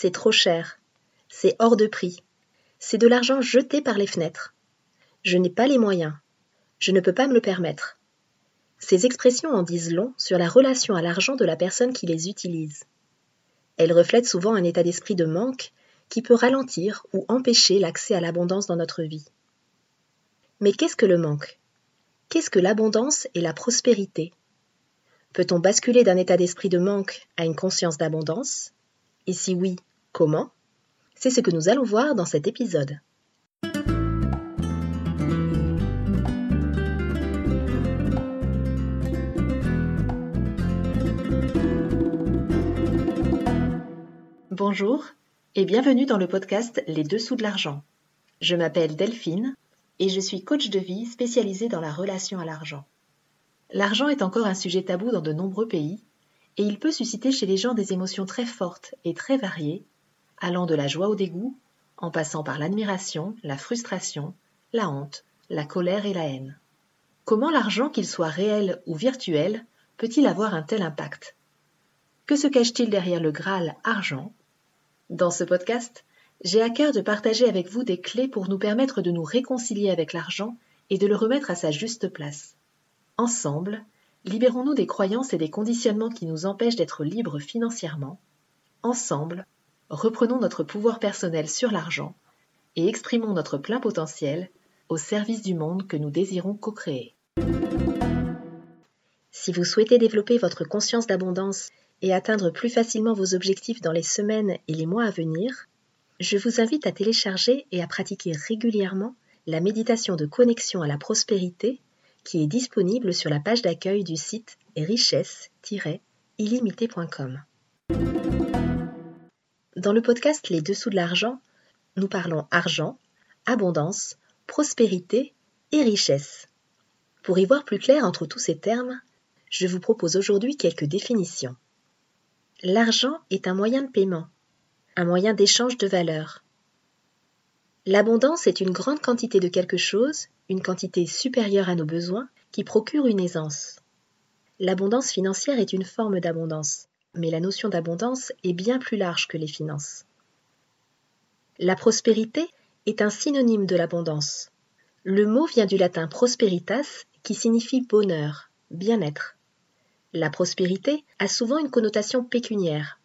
c'est trop cher, c'est hors de prix, c'est de l'argent jeté par les fenêtres. Je n'ai pas les moyens, je ne peux pas me le permettre. Ces expressions en disent long sur la relation à l'argent de la personne qui les utilise. Elles reflètent souvent un état d'esprit de manque qui peut ralentir ou empêcher l'accès à l'abondance dans notre vie. Mais qu'est-ce que le manque? Qu'est-ce que l'abondance et la prospérité? Peut-on basculer d'un état d'esprit de manque à une conscience d'abondance? Et si oui, comment? C'est ce que nous allons voir dans cet épisode. Bonjour et bienvenue dans le podcast Les Dessous de l'argent. Je m'appelle Delphine et je suis coach de vie spécialisée dans la relation à l'argent. L'argent est encore un sujet tabou dans de nombreux pays et il peut susciter chez les gens des émotions très fortes et très variées, allant de la joie au dégoût, en passant par l'admiration, la frustration, la honte, la colère et la haine. Comment l'argent, qu'il soit réel ou virtuel, peut-il avoir un tel impact? Que se cache-t-il derrière le Graal argent? Dans ce podcast, j'ai à cœur de partager avec vous des clés pour nous permettre de nous réconcilier avec l'argent et de le remettre à sa juste place. Ensemble, libérons-nous des croyances et des conditionnements qui nous empêchent d'être libres financièrement. Ensemble, reprenons notre pouvoir personnel sur l'argent et exprimons notre plein potentiel au service du monde que nous désirons co-créer. Si vous souhaitez développer votre conscience d'abondance et atteindre plus facilement vos objectifs dans les semaines et les mois à venir, je vous invite à télécharger et à pratiquer régulièrement la méditation de connexion à la prospérité qui est disponible sur la page d'accueil du site richesse-illimité.com. Dans le podcast Les Dessous de l'argent, nous parlons argent, abondance, prospérité et richesse. Pour y voir plus clair entre tous ces termes, je vous propose aujourd'hui quelques définitions. L'argent est un moyen de paiement un moyen d'échange de valeurs. L'abondance est une grande quantité de quelque chose, une quantité supérieure à nos besoins, qui procure une aisance. L'abondance financière est une forme d'abondance, mais la notion d'abondance est bien plus large que les finances. La prospérité est un synonyme de l'abondance. Le mot vient du latin prosperitas qui signifie bonheur, bien-être. La prospérité a souvent une connotation pécuniaire,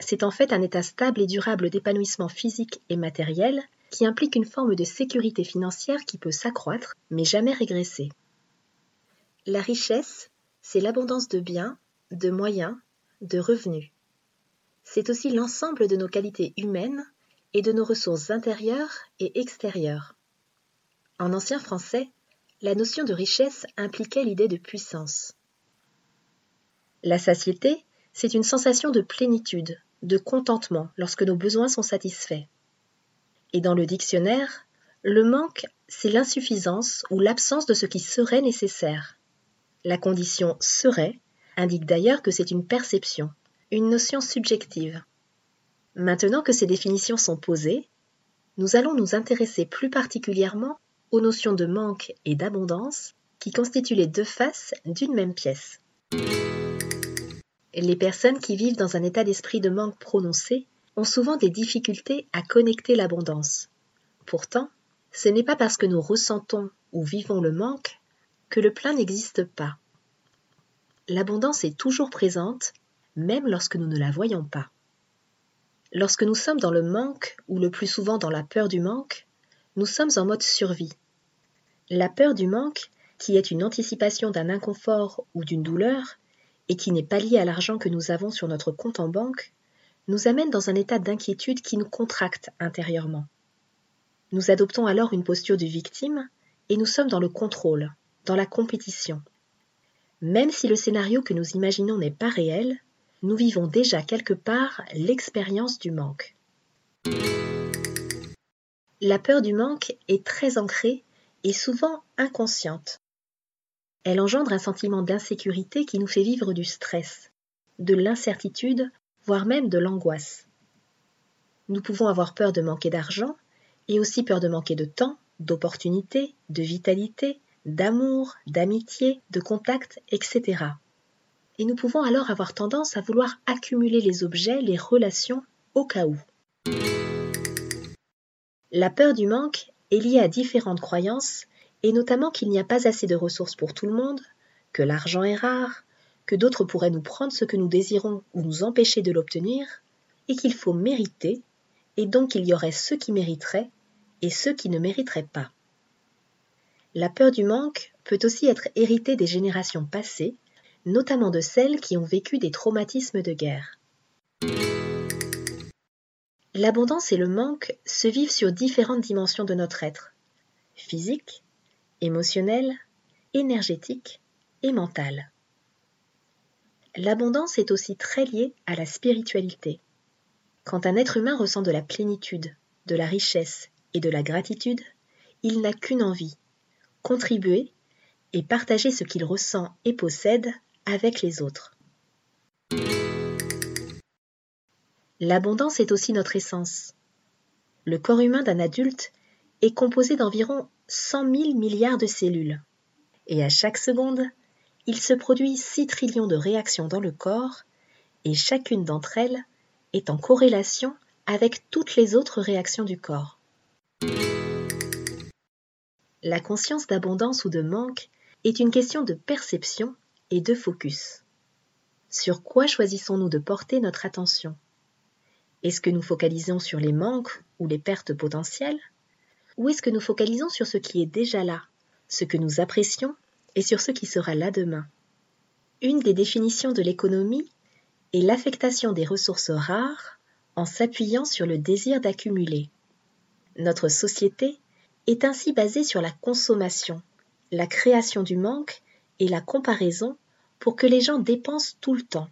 c'est en fait un état stable et durable d'épanouissement physique et matériel qui implique une forme de sécurité financière qui peut s'accroître mais jamais régresser. La richesse, c'est l'abondance de biens, de moyens, de revenus. C'est aussi l'ensemble de nos qualités humaines et de nos ressources intérieures et extérieures. En ancien français, la notion de richesse impliquait l'idée de puissance. La satiété, c'est une sensation de plénitude, de contentement lorsque nos besoins sont satisfaits. Et dans le dictionnaire, le manque, c'est l'insuffisance ou l'absence de ce qui serait nécessaire. La condition serait indique d'ailleurs que c'est une perception, une notion subjective. Maintenant que ces définitions sont posées, nous allons nous intéresser plus particulièrement aux notions de manque et d'abondance qui constituent les deux faces d'une même pièce. Les personnes qui vivent dans un état d'esprit de manque prononcé ont souvent des difficultés à connecter l'abondance. Pourtant, ce n'est pas parce que nous ressentons ou vivons le manque que le plein n'existe pas. L'abondance est toujours présente, même lorsque nous ne la voyons pas. Lorsque nous sommes dans le manque, ou le plus souvent dans la peur du manque, nous sommes en mode survie. La peur du manque, qui est une anticipation d'un inconfort ou d'une douleur, et qui n'est pas lié à l'argent que nous avons sur notre compte en banque, nous amène dans un état d'inquiétude qui nous contracte intérieurement. Nous adoptons alors une posture de victime et nous sommes dans le contrôle, dans la compétition. Même si le scénario que nous imaginons n'est pas réel, nous vivons déjà quelque part l'expérience du manque. La peur du manque est très ancrée et souvent inconsciente. Elle engendre un sentiment d'insécurité qui nous fait vivre du stress, de l'incertitude, voire même de l'angoisse. Nous pouvons avoir peur de manquer d'argent et aussi peur de manquer de temps, d'opportunités, de vitalité, d'amour, d'amitié, de contact, etc. Et nous pouvons alors avoir tendance à vouloir accumuler les objets, les relations au cas où. La peur du manque est liée à différentes croyances, et notamment qu'il n'y a pas assez de ressources pour tout le monde, que l'argent est rare, que d'autres pourraient nous prendre ce que nous désirons ou nous empêcher de l'obtenir, et qu'il faut mériter, et donc il y aurait ceux qui mériteraient et ceux qui ne mériteraient pas. La peur du manque peut aussi être héritée des générations passées, notamment de celles qui ont vécu des traumatismes de guerre. L'abondance et le manque se vivent sur différentes dimensions de notre être physique, émotionnel, énergétique et mental. L'abondance est aussi très liée à la spiritualité. Quand un être humain ressent de la plénitude, de la richesse et de la gratitude, il n'a qu'une envie, contribuer et partager ce qu'il ressent et possède avec les autres. L'abondance est aussi notre essence. Le corps humain d'un adulte est composé d'environ 100 000 milliards de cellules. Et à chaque seconde, il se produit 6 trillions de réactions dans le corps, et chacune d'entre elles est en corrélation avec toutes les autres réactions du corps. La conscience d'abondance ou de manque est une question de perception et de focus. Sur quoi choisissons-nous de porter notre attention? Est-ce que nous focalisons sur les manques ou les pertes potentielles? Ou est-ce que nous focalisons sur ce qui est déjà là, ce que nous apprécions et sur ce qui sera là demain? Une des définitions de l'économie est l'affectation des ressources rares en s'appuyant sur le désir d'accumuler. Notre société est ainsi basée sur la consommation, la création du manque et la comparaison pour que les gens dépensent tout le temps.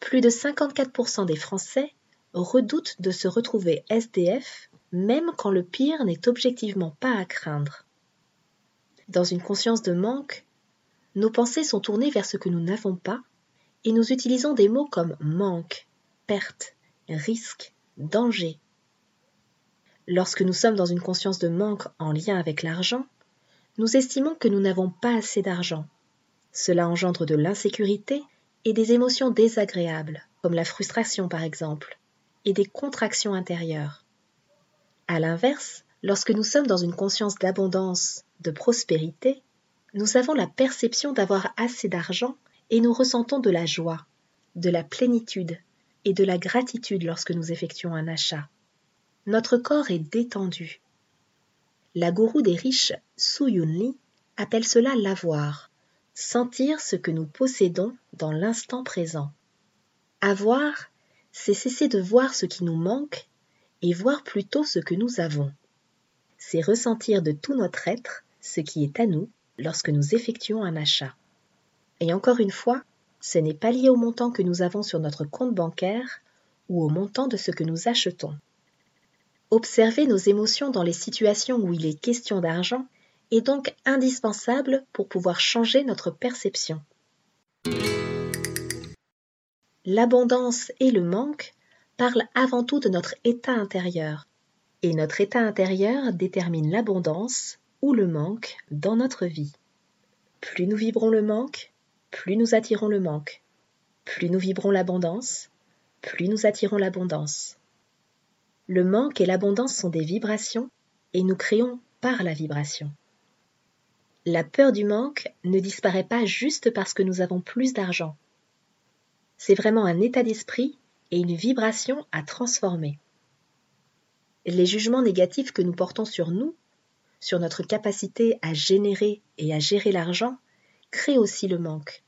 Plus de 54% des Français redoutent de se retrouver SDF même quand le pire n'est objectivement pas à craindre. Dans une conscience de manque, nos pensées sont tournées vers ce que nous n'avons pas et nous utilisons des mots comme manque, perte, risque, danger. Lorsque nous sommes dans une conscience de manque en lien avec l'argent, nous estimons que nous n'avons pas assez d'argent. Cela engendre de l'insécurité et des émotions désagréables, comme la frustration par exemple, et des contractions intérieures. À l'inverse, lorsque nous sommes dans une conscience d'abondance, de prospérité, nous avons la perception d'avoir assez d'argent et nous ressentons de la joie, de la plénitude et de la gratitude lorsque nous effectuons un achat. Notre corps est détendu. La gourou des riches, Su Yun appelle cela l'avoir, sentir ce que nous possédons dans l'instant présent. Avoir, c'est cesser de voir ce qui nous manque et voir plutôt ce que nous avons. C'est ressentir de tout notre être ce qui est à nous lorsque nous effectuons un achat. Et encore une fois, ce n'est pas lié au montant que nous avons sur notre compte bancaire ou au montant de ce que nous achetons. Observer nos émotions dans les situations où il est question d'argent est donc indispensable pour pouvoir changer notre perception. L'abondance et le manque parlent avant tout de notre état intérieur, et notre état intérieur détermine l'abondance ou le manque dans notre vie. Plus nous vibrons le manque, plus nous attirons le manque. Plus nous vibrons l'abondance, plus nous attirons l'abondance. Le manque et l'abondance sont des vibrations et nous créons par la vibration. La peur du manque ne disparaît pas juste parce que nous avons plus d'argent. C'est vraiment un état d'esprit et une vibration à transformer. Les jugements négatifs que nous portons sur nous, sur notre capacité à générer et à gérer l'argent, crée aussi le manque.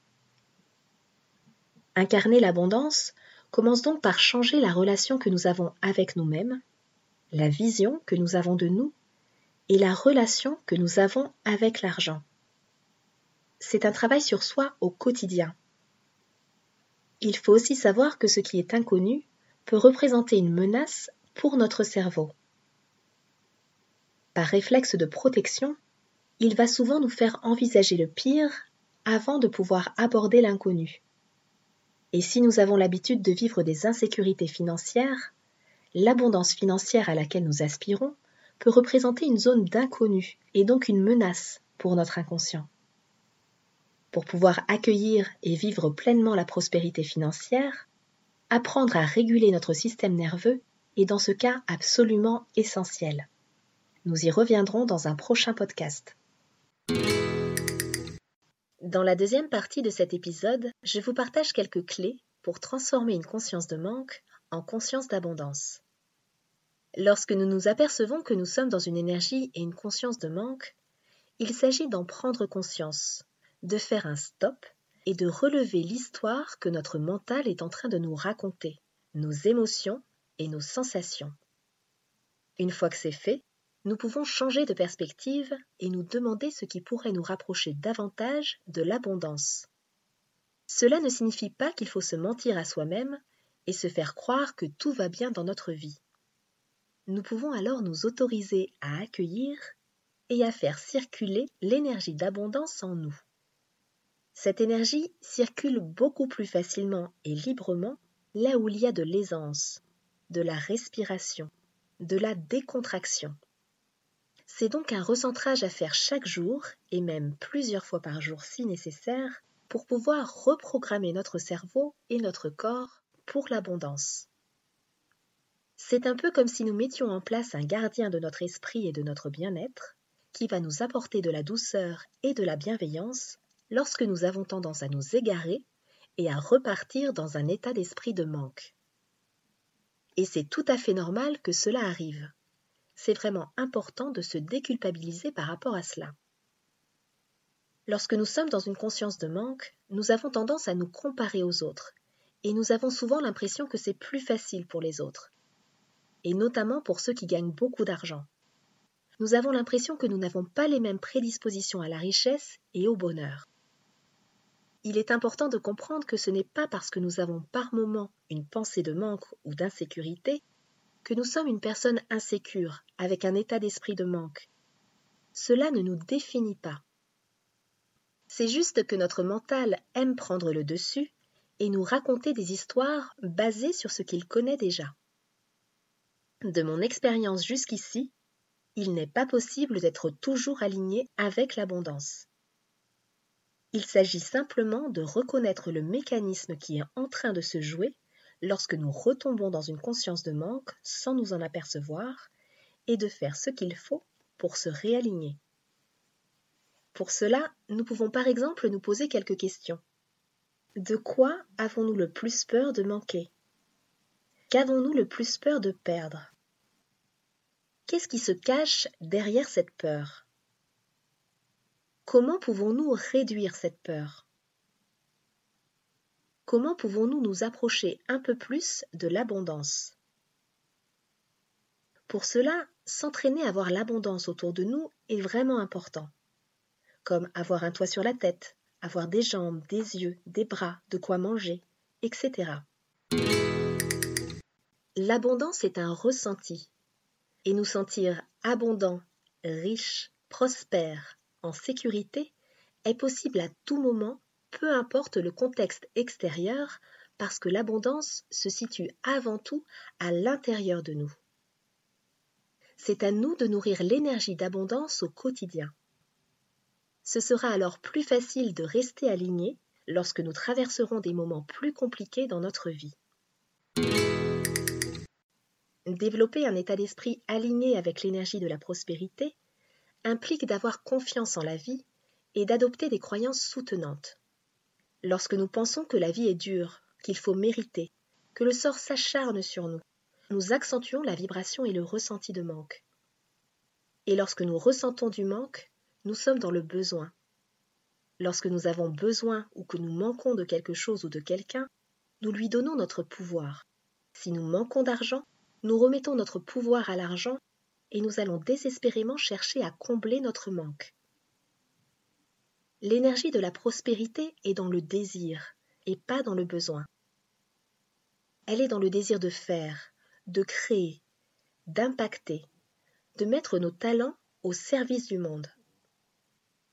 Incarner l'abondance commence donc par changer la relation que nous avons avec nous-mêmes, la vision que nous avons de nous et la relation que nous avons avec l'argent. C'est un travail sur soi au quotidien. Il faut aussi savoir que ce qui est inconnu peut représenter une menace pour notre cerveau. Par réflexe de protection, il va souvent nous faire envisager le pire avant de pouvoir aborder l'inconnu. Et si nous avons l'habitude de vivre des insécurités financières, l'abondance financière à laquelle nous aspirons peut représenter une zone d'inconnu et donc une menace pour notre inconscient. Pour pouvoir accueillir et vivre pleinement la prospérité financière, apprendre à réguler notre système nerveux est dans ce cas absolument essentiel. Nous y reviendrons dans un prochain podcast. Dans la deuxième partie de cet épisode, je vous partage quelques clés pour transformer une conscience de manque en conscience d'abondance. Lorsque nous nous apercevons que nous sommes dans une énergie et une conscience de manque, il s'agit d'en prendre conscience, de faire un stop et de relever l'histoire que notre mental est en train de nous raconter, nos émotions et nos sensations. Une fois que c'est fait, nous pouvons changer de perspective et nous demander ce qui pourrait nous rapprocher davantage de l'abondance. Cela ne signifie pas qu'il faut se mentir à soi-même et se faire croire que tout va bien dans notre vie. Nous pouvons alors nous autoriser à accueillir et à faire circuler l'énergie d'abondance en nous. Cette énergie circule beaucoup plus facilement et librement là où il y a de l'aisance, de la respiration, de la décontraction. C'est donc un recentrage à faire chaque jour, et même plusieurs fois par jour si nécessaire, pour pouvoir reprogrammer notre cerveau et notre corps pour l'abondance. C'est un peu comme si nous mettions en place un gardien de notre esprit et de notre bien-être, qui va nous apporter de la douceur et de la bienveillance lorsque nous avons tendance à nous égarer et à repartir dans un état d'esprit de manque. Et c'est tout à fait normal que cela arrive. C'est vraiment important de se déculpabiliser par rapport à cela. Lorsque nous sommes dans une conscience de manque, nous avons tendance à nous comparer aux autres, et nous avons souvent l'impression que c'est plus facile pour les autres, et notamment pour ceux qui gagnent beaucoup d'argent. Nous avons l'impression que nous n'avons pas les mêmes prédispositions à la richesse et au bonheur. Il est important de comprendre que ce n'est pas parce que nous avons par moments une pensée de manque ou d'insécurité que nous sommes une personne insécure, avec un état d'esprit de manque. Cela ne nous définit pas. C'est juste que notre mental aime prendre le dessus et nous raconter des histoires basées sur ce qu'il connaît déjà. De mon expérience jusqu'ici, il n'est pas possible d'être toujours aligné avec l'abondance. Il s'agit simplement de reconnaître le mécanisme qui est en train de se jouer lorsque nous retombons dans une conscience de manque sans nous en apercevoir et de faire ce qu'il faut pour se réaligner. Pour cela, nous pouvons par exemple nous poser quelques questions. De quoi avons-nous le plus peur de manquer? Qu'avons-nous le plus peur de perdre? Qu'est-ce qui se cache derrière cette peur? Comment pouvons-nous réduire cette peur? Comment pouvons-nous nous approcher un peu plus de l'abondance? Pour cela, s'entraîner à voir l'abondance autour de nous est vraiment important, comme avoir un toit sur la tête, avoir des jambes, des yeux, des bras, de quoi manger, etc. L'abondance est un ressenti, et nous sentir abondant, riche, prospère, en sécurité est possible à tout moment, peu importe le contexte extérieur, parce que l'abondance se situe avant tout à l'intérieur de nous. C'est à nous de nourrir l'énergie d'abondance au quotidien. Ce sera alors plus facile de rester aligné lorsque nous traverserons des moments plus compliqués dans notre vie. Développer un état d'esprit aligné avec l'énergie de la prospérité implique d'avoir confiance en la vie et d'adopter des croyances soutenantes. Lorsque nous pensons que la vie est dure, qu'il faut mériter, que le sort s'acharne sur nous, nous accentuons la vibration et le ressenti de manque. Et lorsque nous ressentons du manque, nous sommes dans le besoin. Lorsque nous avons besoin ou que nous manquons de quelque chose ou de quelqu'un, nous lui donnons notre pouvoir. Si nous manquons d'argent, nous remettons notre pouvoir à l'argent et nous allons désespérément chercher à combler notre manque. L'énergie de la prospérité est dans le désir et pas dans le besoin. Elle est dans le désir de faire, de créer, d'impacter, de mettre nos talents au service du monde.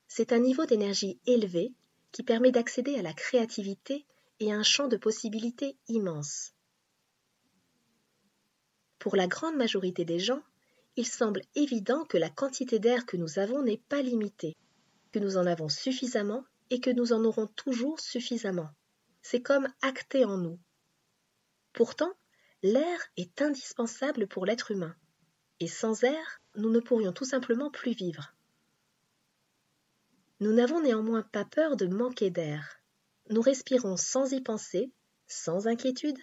C'est un niveau d'énergie élevé qui permet d'accéder à la créativité et à un champ de possibilités immense. Pour la grande majorité des gens, il semble évident que la quantité d'air que nous avons n'est pas limitée, que nous en avons suffisamment et que nous en aurons toujours suffisamment. C'est comme acté en nous. Pourtant, l'air est indispensable pour l'être humain, et sans air, nous ne pourrions tout simplement plus vivre. Nous n'avons néanmoins pas peur de manquer d'air. Nous respirons sans y penser, sans inquiétude,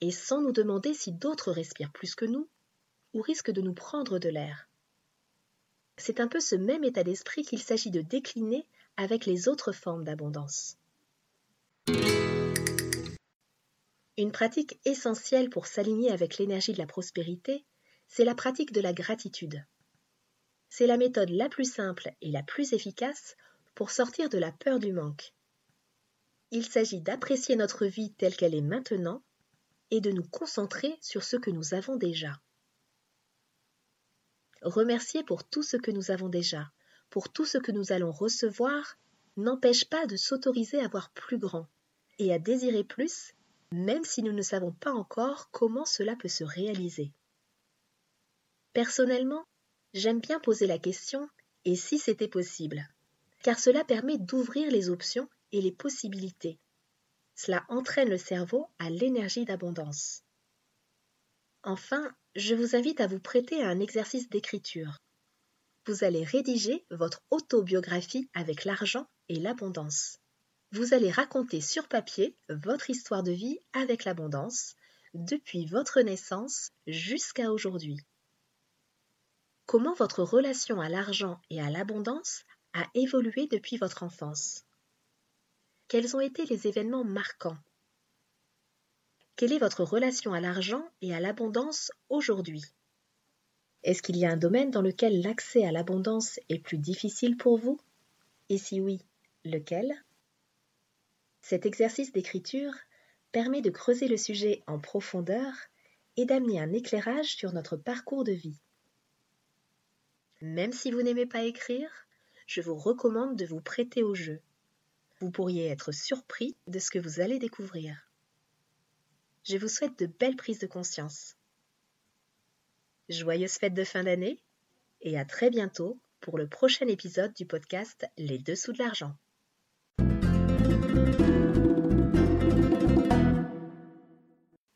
et sans nous demander si d'autres respirent plus que nous ou risquent de nous prendre de l'air. C'est un peu ce même état d'esprit qu'il s'agit de décliner avec les autres formes d'abondance. Une pratique essentielle pour s'aligner avec l'énergie de la prospérité, c'est la pratique de la gratitude. C'est la méthode la plus simple et la plus efficace pour sortir de la peur du manque. Il s'agit d'apprécier notre vie telle qu'elle est maintenant et de nous concentrer sur ce que nous avons déjà. Remercier pour tout ce que nous avons déjà, pour tout ce que nous allons recevoir, n'empêche pas de s'autoriser à voir plus grand et à désirer plus, même si nous ne savons pas encore comment cela peut se réaliser. Personnellement, j'aime bien poser la question et si c'était possible, car cela permet d'ouvrir les options et les possibilités cela entraîne le cerveau à l'énergie d'abondance. Enfin, je vous invite à vous prêter à un exercice d'écriture. Vous allez rédiger votre autobiographie avec l'argent et l'abondance. Vous allez raconter sur papier votre histoire de vie avec l'abondance, depuis votre naissance jusqu'à aujourd'hui. Comment votre relation à l'argent et à l'abondance a évolué depuis votre enfance? Quels ont été les événements marquants? Quelle est votre relation à l'argent et à l'abondance aujourd'hui? Est-ce qu'il y a un domaine dans lequel l'accès à l'abondance est plus difficile pour vous? Et si oui, lequel? Cet exercice d'écriture permet de creuser le sujet en profondeur et d'amener un éclairage sur notre parcours de vie. Même si vous n'aimez pas écrire, je vous recommande de vous prêter au jeu vous pourriez être surpris de ce que vous allez découvrir. Je vous souhaite de belles prises de conscience. Joyeuses fêtes de fin d'année et à très bientôt pour le prochain épisode du podcast Les Dessous de l'argent.